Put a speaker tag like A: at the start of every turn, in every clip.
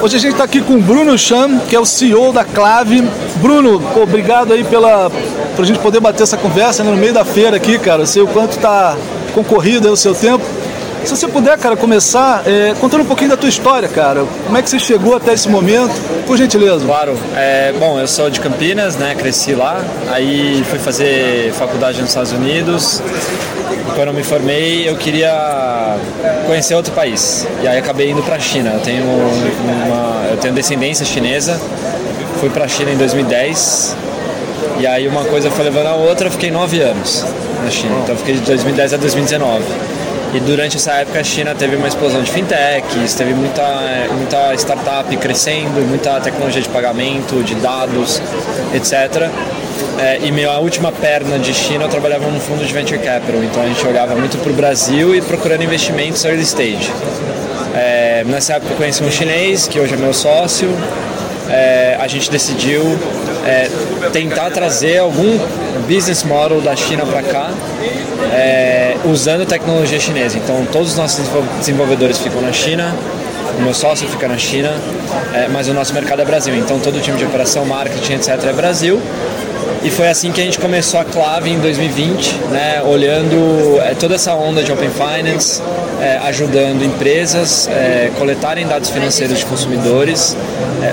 A: Hoje a gente está aqui com o Bruno Chan, que é o CEO da Clave. Bruno, pô, obrigado aí pela pra gente poder bater essa conversa né, no meio da feira aqui, cara. Eu sei o quanto tá concorrido aí o seu tempo. Se você puder, cara, começar é, contando um pouquinho da tua história, cara. Como é que você chegou até esse momento? Por gentileza.
B: Claro. É, bom, eu sou de Campinas, né? Cresci lá. Aí fui fazer faculdade nos Estados Unidos. Quando eu me formei, eu queria conhecer outro país. E aí acabei indo para a China. Eu tenho, uma, eu tenho descendência chinesa. Fui para a China em 2010. E aí uma coisa foi levando a outra, eu fiquei nove anos na China. Então eu fiquei de 2010 a 2019. E durante essa época a China teve uma explosão de fintechs, teve muita, muita startup crescendo, muita tecnologia de pagamento, de dados, etc. É, e minha última perna de China eu trabalhava num fundo de venture capital, então a gente olhava muito para o Brasil e procurando investimentos early stage. É, nessa época eu conheci um chinês, que hoje é meu sócio, é, a gente decidiu é, tentar trazer algum business model da China para cá é, usando tecnologia chinesa. Então, todos os nossos desenvolvedores ficam na China, o meu sócio fica na China, é, mas o nosso mercado é Brasil. Então, todo o time de operação, marketing, etc. é Brasil. E foi assim que a gente começou a Clave em 2020, né, olhando é, toda essa onda de Open Finance, é, ajudando empresas é, coletarem dados financeiros de consumidores,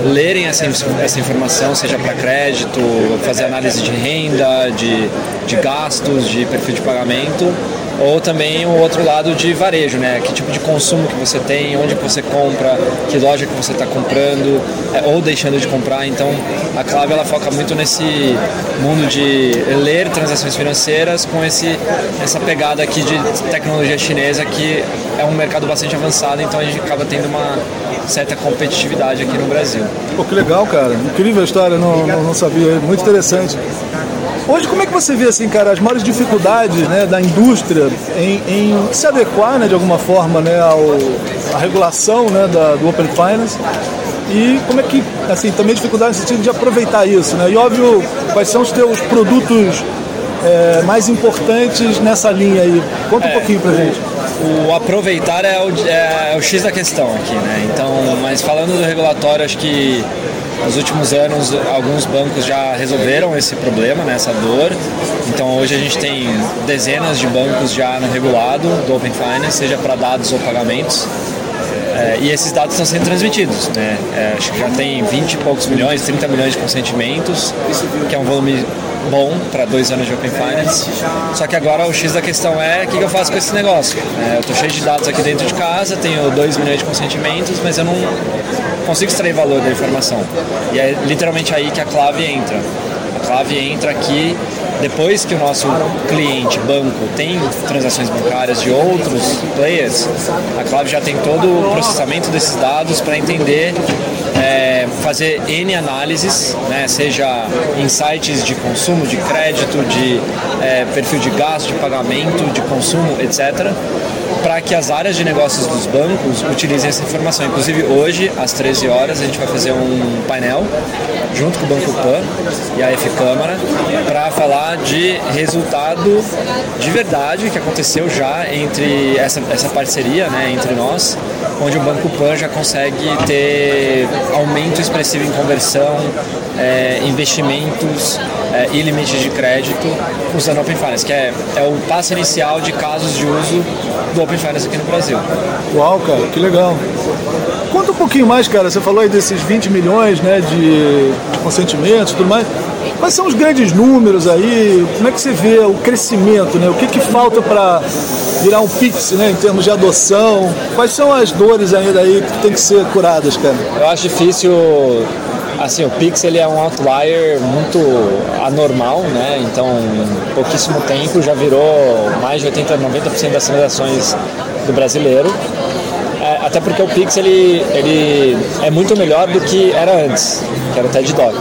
B: lerem essa, essa informação, seja para crédito, fazer análise de renda, de, de gastos, de perfil de pagamento ou também o outro lado de varejo, né? Que tipo de consumo que você tem, onde você compra, que loja que você está comprando ou deixando de comprar. Então a Clave ela foca muito nesse mundo de ler transações financeiras com esse, essa pegada aqui de tecnologia chinesa que é um mercado bastante avançado, então a gente acaba tendo uma certa competitividade aqui no Brasil.
A: Pô, que legal, cara. Incrível a história, não, não, não sabia. Muito interessante. Hoje, como é que você vê, assim, cara, as maiores dificuldades né, da indústria em, em se adequar, né, de alguma forma, né, ao, à regulação né, da, do Open Finance? E como é que, assim, também dificuldade no sentido de aproveitar isso, né? E óbvio, quais são os teus produtos é, mais importantes nessa linha aí? Conta um é, pouquinho pra gente.
B: O aproveitar é o, é, é o X da questão aqui, né? Então, mas falando do regulatório, acho que nos últimos anos, alguns bancos já resolveram esse problema, né, essa dor. Então, hoje a gente tem dezenas de bancos já no regulado do Open Finance, seja para dados ou pagamentos. É, e esses dados estão sendo transmitidos, né? É, acho que já tem 20 e poucos milhões, 30 milhões de consentimentos, que é um volume bom para dois anos de Open Finance. Só que agora o X da questão é o que, que eu faço com esse negócio. É, eu estou cheio de dados aqui dentro de casa, tenho 2 milhões de consentimentos, mas eu não consigo extrair valor da informação. E é literalmente aí que a clave entra. A clave entra aqui depois que o nosso cliente, banco, tem transações bancárias de outros players, a Clave já tem todo o processamento desses dados para entender é, fazer N análises, né, seja insights de consumo, de crédito, de é, perfil de gasto, de pagamento, de consumo, etc., para que as áreas de negócios dos bancos utilizem essa informação. Inclusive, hoje, às 13 horas, a gente vai fazer um painel junto com o Banco Pan e a F Câmara para falar de resultado de verdade que aconteceu já entre essa, essa parceria né, entre nós, onde o Banco Pan já consegue ter aumento expressivo em conversão, é, investimentos é, e limites de crédito usando Open Finance, que é, é o passo inicial de casos de uso do Open Finance aqui no Brasil.
A: Uau, cara, que legal. Conta um pouquinho mais, cara. Você falou aí desses 20 milhões né, de, de consentimentos e tudo mais. Quais são os grandes números aí? Como é que você vê o crescimento? Né? O que, que falta para virar um Pix né, em termos de adoção? Quais são as dores ainda aí que tem que ser curadas, cara?
B: Eu acho difícil assim, o Pix ele é um outlier muito anormal, né? Então, em pouquíssimo tempo já virou mais de 80, 90% das transações do brasileiro. É, até porque o Pix ele, ele é muito melhor do que era antes, que era o TED Doc.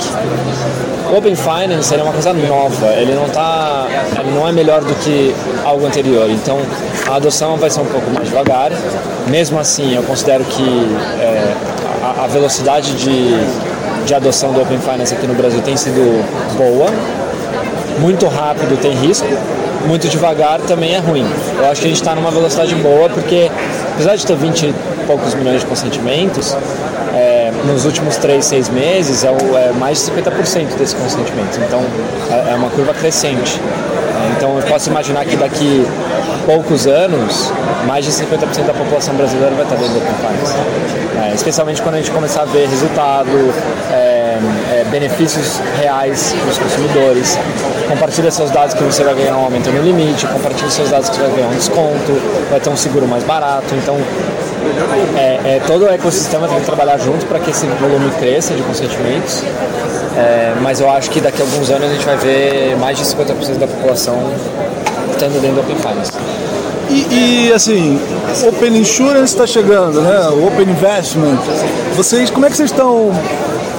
B: O Open Finance é uma coisa nova, ele não tá, ele não é melhor do que algo anterior. Então, a adoção vai ser um pouco mais devagar. Mesmo assim, eu considero que é, a, a velocidade de de adoção do Open Finance aqui no Brasil tem sido boa. Muito rápido tem risco, muito devagar também é ruim. Eu acho que a gente está numa velocidade boa porque, apesar de ter 20 e poucos milhões de consentimentos, é, nos últimos 3, 6 meses é, o, é mais de 50% desse consentimento. Então é, é uma curva crescente. Então eu posso imaginar que daqui poucos anos, mais de 50% da população brasileira vai estar dentro Open Finance. É, especialmente quando a gente começar a ver resultado, é, é, benefícios reais para os consumidores. Compartilha seus dados que você vai ganhar um aumento no limite, compartilha seus dados que você vai ganhar um desconto, vai ter um seguro mais barato. Então, é, é, todo o ecossistema tem que trabalhar junto para que esse volume cresça de consentimentos. É, mas eu acho que daqui a alguns anos a gente vai ver mais de 50% da população estando dentro do Open Finance.
A: E, e, assim, Open Insurance está chegando, né? O Open Investment. Vocês, como é que vocês estão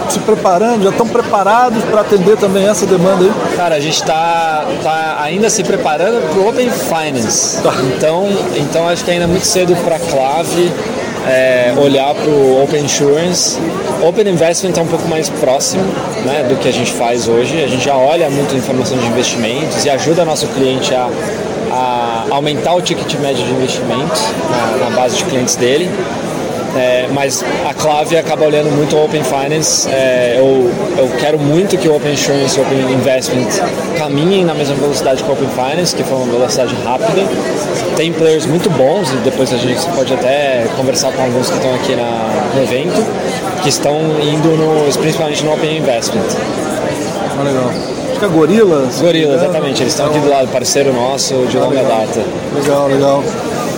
A: se preparando? Já estão preparados para atender também essa demanda aí?
B: Cara, a gente está tá ainda se preparando para o Open Finance. Tá. Então, então acho que ainda é muito cedo para a Clave é, olhar para o Open Insurance. Open Investment está um pouco mais próximo né, do que a gente faz hoje. A gente já olha muito informação de investimentos e ajuda nosso cliente a, a aumentar o ticket médio de investimentos na, na base de clientes dele. É, mas a Clave acaba olhando muito o Open Finance. É, eu, eu quero muito que o Open Insurance e o Open Investment caminhem na mesma velocidade que o Open Finance, que foi uma velocidade rápida. Tem players muito bons, e depois a gente pode até conversar com alguns que estão aqui na, no evento, que estão indo no, principalmente no Open Investment.
A: Ah, legal. Acho que é Gorila.
B: Gorila, exatamente. Eles estão aqui do lado, parceiro nosso de longa
A: legal.
B: data.
A: Legal, legal.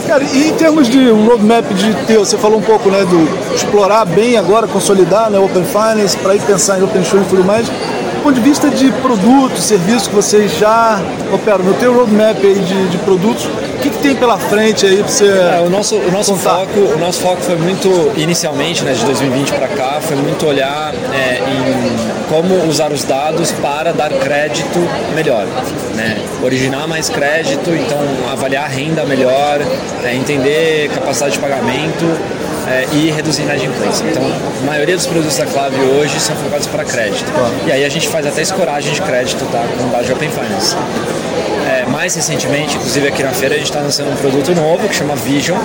A: Cara, e em termos de roadmap de teu, você falou um pouco né, do explorar bem agora, consolidar né, Open Finance, para ir pensar em Open Insurance e tudo mais. Do ponto de vista de produtos, serviços que vocês já operam, no teu roadmap aí de, de produtos, que, que, tem pela frente aí para você.
B: É, o nosso, o nosso foco, o nosso foco foi muito inicialmente, né, de 2020 para cá, foi muito olhar é, em como usar os dados para dar crédito melhor, né? Originar mais crédito, então avaliar a renda melhor, é, entender capacidade de pagamento é, e reduzir inadimplência. Então, a maioria dos produtos da Clave hoje são focados para crédito. E aí a gente faz até escoragem de crédito tá, com base de Open Finance. Mais recentemente, inclusive aqui na feira, a gente está lançando um produto novo que chama Vision,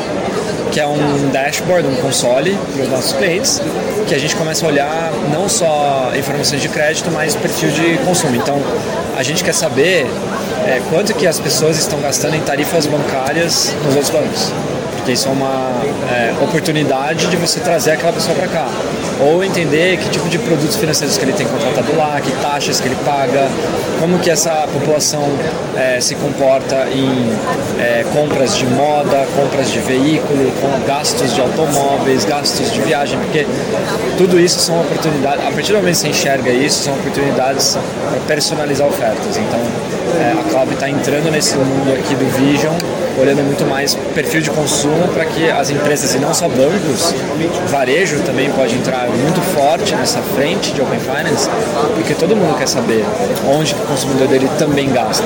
B: que é um dashboard, um console para os nossos clientes, que a gente começa a olhar não só informações de crédito, mas perfil de consumo. Então, a gente quer saber é, quanto que as pessoas estão gastando em tarifas bancárias nos outros bancos porque isso é uma é, oportunidade de você trazer aquela pessoa para cá. Ou entender que tipo de produtos financeiros que ele tem contratado lá, que taxas que ele paga, como que essa população é, se comporta em é, compras de moda, compras de veículo, com gastos de automóveis, gastos de viagem, porque tudo isso são oportunidades, a partir do momento que você enxerga isso, são oportunidades para personalizar ofertas. Então, é, a Cloud está entrando nesse mundo aqui do Vision, olhando muito mais perfil de consumo para que as empresas, e não só bancos, varejo também pode entrar muito forte nessa frente de Open Finance, porque todo mundo quer saber onde o consumidor dele também gasta,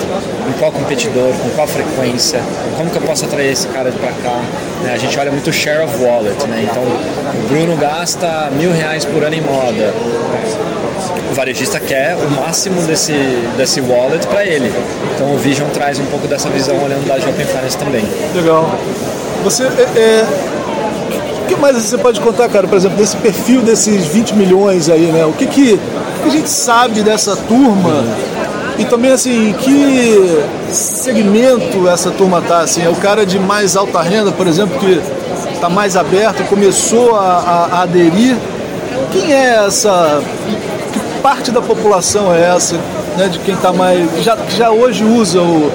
B: qual competidor, com qual frequência, como que eu posso atrair esse cara para cá. Né? A gente olha muito share of wallet, né? então o Bruno gasta mil reais por ano em moda o varejista quer o máximo desse, desse wallet para ele. Então o Vision traz um pouco dessa visão olhando da Open Finance também.
A: Legal. Você é, é... O que mais você pode contar, cara, por exemplo, desse perfil desses 20 milhões aí, né? O que, que, o que a gente sabe dessa turma? E também, assim, que segmento essa turma tá, assim? É o cara de mais alta renda, por exemplo, que está mais aberto, começou a, a, a aderir. Quem é essa parte da população é essa, né, de quem está mais. Já, já hoje usa o.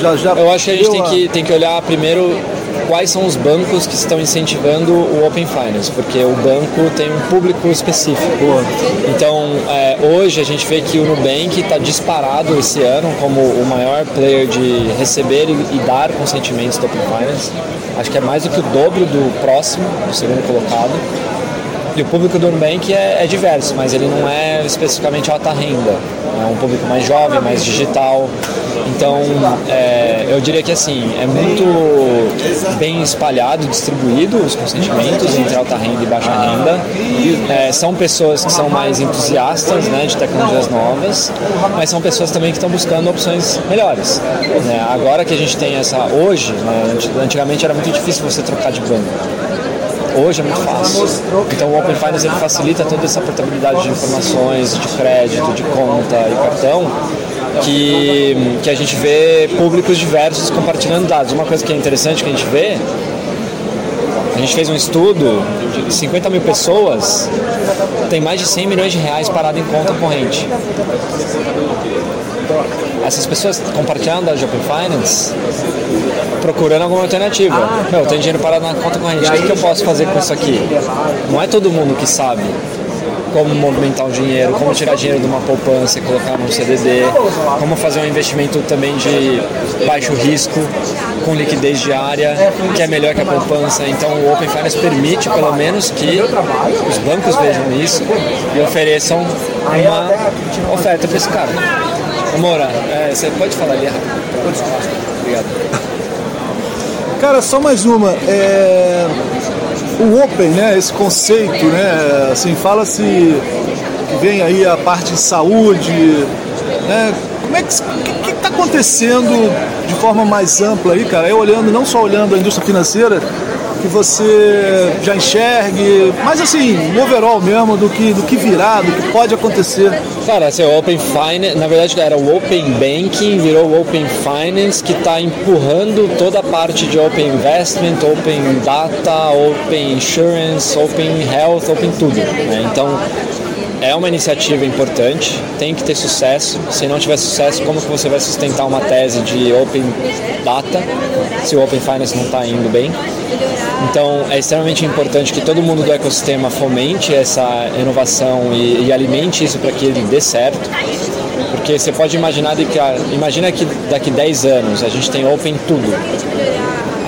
B: Já, já Eu acho que a gente tem, a... que, tem que olhar primeiro quais são os bancos que estão incentivando o Open Finance, porque o banco tem um público específico. Então, é, hoje a gente vê que o Nubank está disparado esse ano como o maior player de receber e, e, dar consentimentos do Open Finance. Acho que é mais do que o dobro do próximo, do segundo colocado. E o público do Nubank é, é diverso, mas ele não é especificamente alta renda. É um público mais jovem, mais digital. Então, é, eu diria que assim, é muito bem espalhado, distribuído os consentimentos entre alta renda e baixa renda. É, são pessoas que são mais entusiastas né, de tecnologias novas, mas são pessoas também que estão buscando opções melhores. Né? Agora que a gente tem essa, hoje, né, antigamente era muito difícil você trocar de banco hoje é muito fácil. Então o Open Finance ele facilita toda essa portabilidade de informações, de crédito, de conta e cartão, que, que a gente vê públicos diversos compartilhando dados. Uma coisa que é interessante que a gente vê, a gente fez um estudo de 50 mil pessoas, tem mais de 100 milhões de reais parado em conta corrente essas pessoas compartilhando da Open Finance procurando alguma alternativa. Ah, Meu, tem dinheiro parado na conta corrente, o que, que eu posso fazer com isso aqui? Não é todo mundo que sabe como movimentar o dinheiro, como tirar dinheiro de uma poupança e colocar num CDD, como fazer um investimento também de baixo risco, com liquidez diária, que é melhor que a poupança. Então o Open Finance permite pelo menos que os bancos vejam isso e ofereçam uma oferta para esse cara. Moura, é, você pode falar ali Obrigado.
A: Cara, só mais uma. É... O Open, né, esse conceito, né, assim, fala-se que vem aí a parte de saúde, né, como é que está acontecendo de forma mais ampla aí, cara? Eu olhando, não só olhando a indústria financeira, que você já enxergue, mas assim, no overall mesmo, do que, do que virá, do que pode acontecer.
B: Cara, assim, o Open Finance, na verdade era o Open Banking, virou o Open Finance, que está empurrando toda a parte de Open Investment, Open Data, Open Insurance, Open Health, Open tudo. Né? Então, é uma iniciativa importante, tem que ter sucesso. Se não tiver sucesso, como que você vai sustentar uma tese de Open Data se o Open Finance não está indo bem? Então é extremamente importante que todo mundo do ecossistema fomente essa inovação e, e alimente isso para que ele dê certo. Porque você pode imaginar que imagina que daqui 10 anos a gente tem Open tudo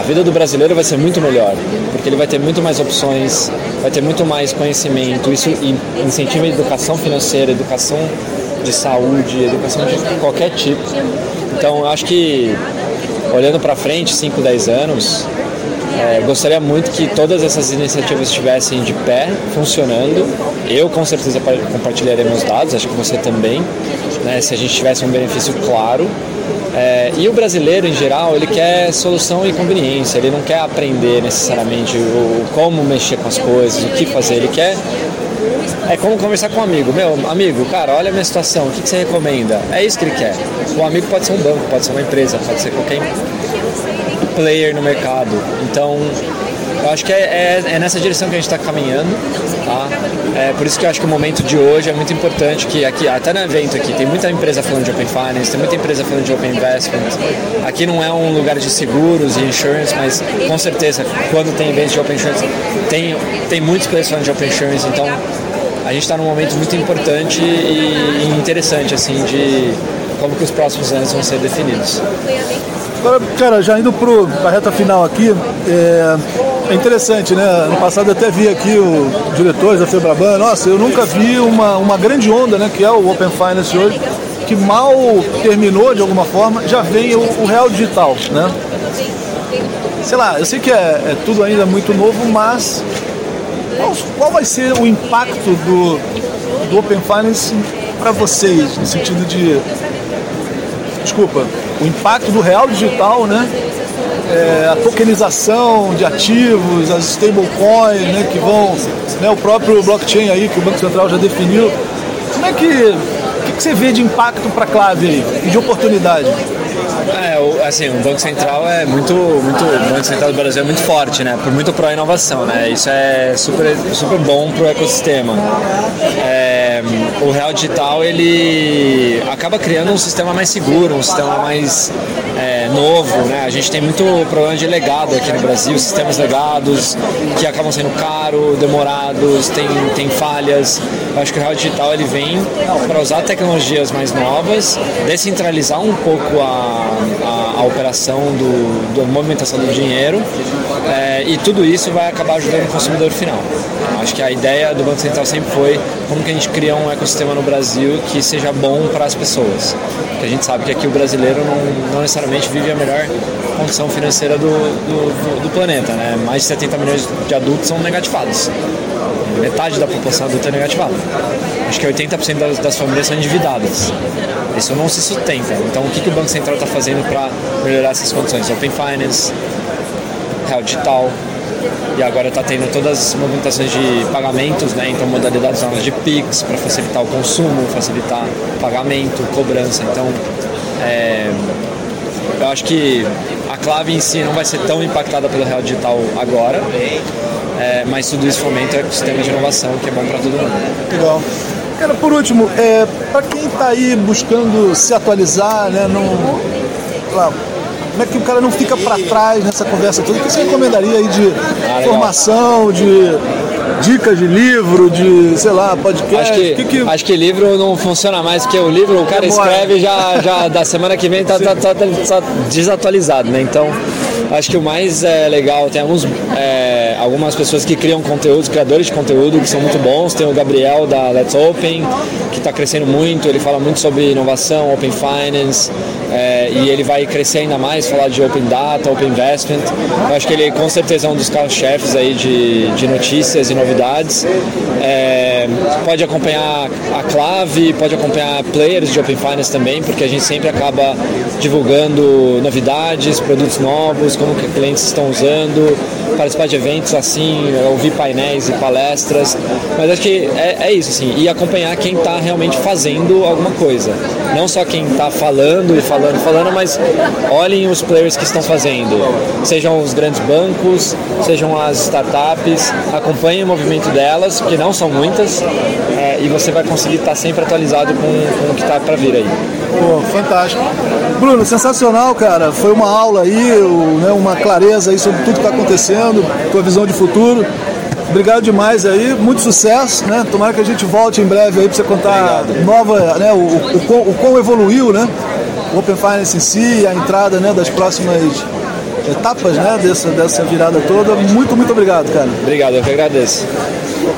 B: a vida do brasileiro vai ser muito melhor, porque ele vai ter muito mais opções, vai ter muito mais conhecimento. Isso incentiva a educação financeira, educação de saúde, educação de qualquer tipo. Então, acho que olhando para frente, 5, 10 anos, é, gostaria muito que todas essas iniciativas estivessem de pé, funcionando. Eu com certeza compartilharia meus dados, acho que você também, né, se a gente tivesse um benefício claro. É, e o brasileiro, em geral, ele quer solução e conveniência, ele não quer aprender necessariamente o, como mexer com as coisas, o que fazer, ele quer. É como conversar com um amigo. Meu amigo, cara, olha a minha situação, o que, que você recomenda? É isso que ele quer. O amigo pode ser um banco, pode ser uma empresa, pode ser qualquer player no mercado. Então, eu acho que é, é, é nessa direção que a gente está caminhando. Tá? É por isso que eu acho que o momento de hoje é muito importante que aqui, até no evento aqui, tem muita empresa falando de Open Finance, tem muita empresa falando de Open Investment. Aqui não é um lugar de seguros e insurance, mas com certeza, quando tem eventos de Open Insurance, tem, tem muitos players falando de Open Insurance, então a gente está num momento muito importante e, interessante, assim, de como que os próximos anos vão ser definidos.
A: Agora, cara, já indo para a reta final aqui, é, é, interessante, né? No passado eu até vi aqui o diretores da Febraban, nossa, eu nunca vi uma, uma grande onda, né? Que é o Open Finance hoje, que mal terminou de alguma forma, já vem o, o Real Digital, né? Sei lá, eu sei que é, é tudo ainda muito novo, mas qual, qual vai ser o impacto do, do Open Finance para vocês, no sentido de desculpa, o impacto do real digital, né? É, a tokenização de ativos, as stablecoins, né, que vão, né, o próprio blockchain aí que o Banco Central já definiu. Como é que, o que, que você vê de impacto para a clave aí e de oportunidade?
B: É, assim, o Banco Central é muito, muito, o Banco Central do Brasil é muito forte, né? Por muito pró inovação, né? Isso é super, super bom para o ecossistema. É, o real digital ele acaba criando um sistema mais seguro, um sistema mais é, novo, né? A gente tem muito problema de legado aqui no Brasil, sistemas legados que acabam sendo caros, demorados, tem, tem falhas. Eu acho que o real digital ele vem para usar tecnologias mais novas, descentralizar um pouco a, a, a operação do, da movimentação do dinheiro é, e tudo isso vai acabar ajudando o consumidor final. Acho que a ideia do Banco Central sempre foi como que a gente cria um ecossistema no Brasil que seja bom para as pessoas. Porque a gente sabe que aqui o brasileiro não, não necessariamente vive a melhor condição financeira do, do, do, planeta. Né? Mais de 70 milhões de adultos são negativados. Metade da população adulta é negativada. Acho que 80% das, das famílias são endividadas. Isso não se sustenta. Então, o que, que o Banco Central está fazendo para melhorar essas condições? Open Finance, real digital, e agora está tendo todas as movimentações de pagamentos, né? Então modalidades novas de Pix para facilitar o consumo, facilitar pagamento, cobrança. Então é, eu acho que a clave em si não vai ser tão impactada pelo real digital agora, é, mas tudo isso fomenta o ecossistema de inovação que é bom para todo mundo.
A: Legal. Cara, por último, é, para quem está aí buscando se atualizar, né, não, lá, como é que o cara não fica para trás nessa conversa toda? O que você recomendaria aí de ah, formação, de dicas de livro, de, sei lá, podcast?
B: Acho que, que, que... Acho que livro não funciona mais que o livro, o cara escreve já, já da semana que vem tá, tá, tá, tá, desatualizado, né? Então, acho que o mais é, legal, tem alguns, é, algumas pessoas que criam conteúdos, criadores de conteúdo que são muito bons. Tem o Gabriel da Let's Open, que está crescendo muito, ele fala muito sobre inovação, Open Finance, e ele vai crescer ainda mais, falar de Open Data, Open Investment. Eu acho que ele com certeza é um dos carros-chefes aí de, de notícias e novidades. É, pode acompanhar a Clave, pode acompanhar players de Open Finance também, porque a gente sempre acaba divulgando novidades, produtos novos, como que clientes estão usando, participar de eventos assim, ouvir painéis e palestras. Mas acho que é, é isso, assim, e acompanhar quem está realmente fazendo alguma coisa. Não só quem está falando e falando, falando, mas olhem os players que estão fazendo. Sejam os grandes bancos, sejam as startups, acompanhem o movimento delas, que não são muitas, é, e você vai conseguir estar sempre atualizado com, com o que está para vir aí.
A: Pô, fantástico. Bruno, sensacional, cara. Foi uma aula aí, né, uma clareza aí sobre tudo que está acontecendo, tua visão de futuro. Obrigado demais aí, muito sucesso, né? Tomara que a gente volte em breve aí para você contar Obrigado. nova, né? O, o, o, o quão evoluiu, né? O Open Finance em si, a entrada né, das próximas etapas né, dessa, dessa virada toda. Muito, muito obrigado, cara.
B: Obrigado, eu que agradeço.